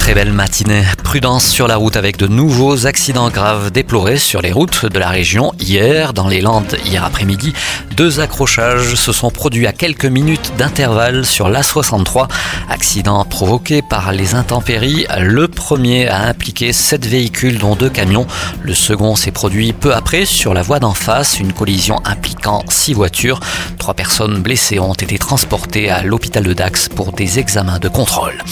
Très belle matinée. Prudence sur la route avec de nouveaux accidents graves déplorés sur les routes de la région hier dans les Landes hier après-midi. Deux accrochages se sont produits à quelques minutes d'intervalle sur l'A63. Accident provoqué par les intempéries. Le premier a impliqué sept véhicules dont deux camions. Le second s'est produit peu après sur la voie d'en face. Une collision impliquant six voitures. Trois personnes blessées ont été transportées à l'hôpital de Dax pour des examens de contrôle.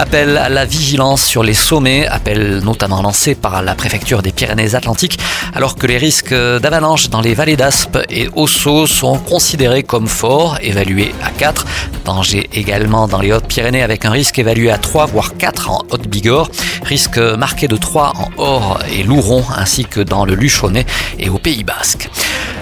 Appel à la vigilance sur les sommets, appel notamment lancé par la préfecture des Pyrénées-Atlantiques, alors que les risques d'avalanche dans les vallées d'Aspe et Ossau sont considérés comme forts, évalués à 4. Danger également dans les Hautes-Pyrénées avec un risque évalué à 3 voire 4 en Haute-Bigorre, risque marqué de 3 en Or et Louron ainsi que dans le Luchonnet et au Pays Basque.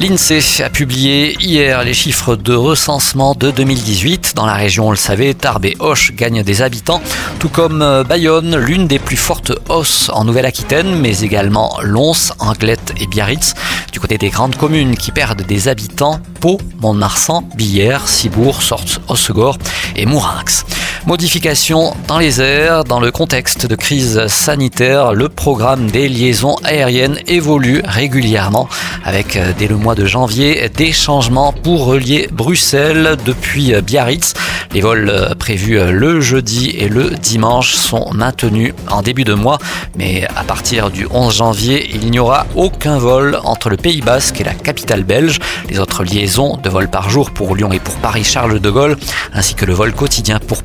L'INSEE a publié hier les chiffres de recensement de 2018. Dans la région, on le savait, Tarbes et Hoche gagnent des habitants, tout comme euh, Bayonne, l'une des plus fortes hausses en Nouvelle-Aquitaine, mais également Lons, Anglette et Biarritz. Du côté des grandes communes qui perdent des habitants, Pau, Mont-de-Marsan, Billère, Cibourg, Sortes, Hossegor et Mourinx. Modification dans les airs, dans le contexte de crise sanitaire, le programme des liaisons aériennes évolue régulièrement avec euh, dès le mois de janvier des changements pour relier Bruxelles depuis euh, Biarritz. Les vols euh, prévus le jeudi et le dimanche sont maintenus en début de mois, mais à partir du 11 janvier, il n'y aura aucun vol entre le Pays Basque et la capitale belge. Les autres liaisons de vols par jour pour Lyon et pour Paris-Charles de Gaulle, ainsi que le vol quotidien pour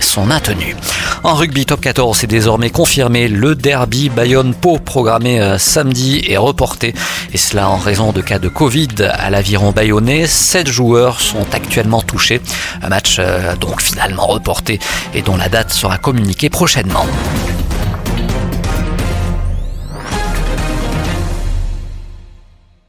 Sont maintenus. En rugby top 14, c'est désormais confirmé, le derby Bayonne-Pau programmé samedi est reporté, et cela en raison de cas de Covid à l'aviron bayonnais. Sept joueurs sont actuellement touchés. Un match euh, donc finalement reporté et dont la date sera communiquée prochainement.